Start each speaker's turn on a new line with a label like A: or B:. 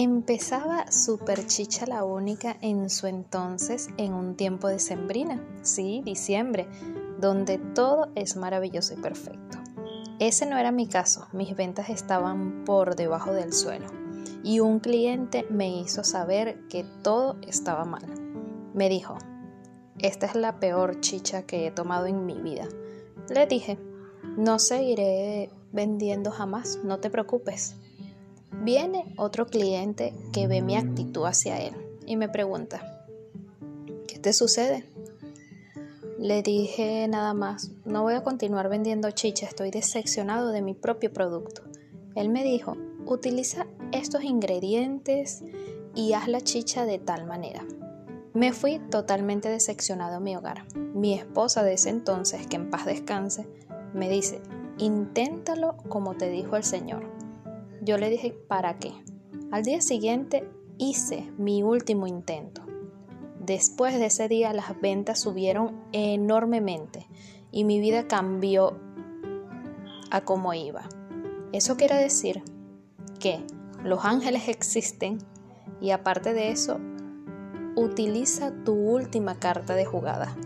A: Empezaba super chicha la única en su entonces en un tiempo de sembrina, sí, diciembre, donde todo es maravilloso y perfecto. Ese no era mi caso, mis ventas estaban por debajo del suelo y un cliente me hizo saber que todo estaba mal. Me dijo, esta es la peor chicha que he tomado en mi vida. Le dije, no seguiré vendiendo jamás, no te preocupes. Viene otro cliente que ve mi actitud hacia él y me pregunta, ¿qué te sucede? Le dije nada más, no voy a continuar vendiendo chicha, estoy decepcionado de mi propio producto. Él me dijo, utiliza estos ingredientes y haz la chicha de tal manera. Me fui totalmente decepcionado a mi hogar. Mi esposa de ese entonces, que en paz descanse, me dice, inténtalo como te dijo el Señor. Yo le dije, ¿para qué? Al día siguiente hice mi último intento. Después de ese día las ventas subieron enormemente y mi vida cambió a como iba. Eso quiere decir que los ángeles existen y aparte de eso, utiliza tu última carta de jugada.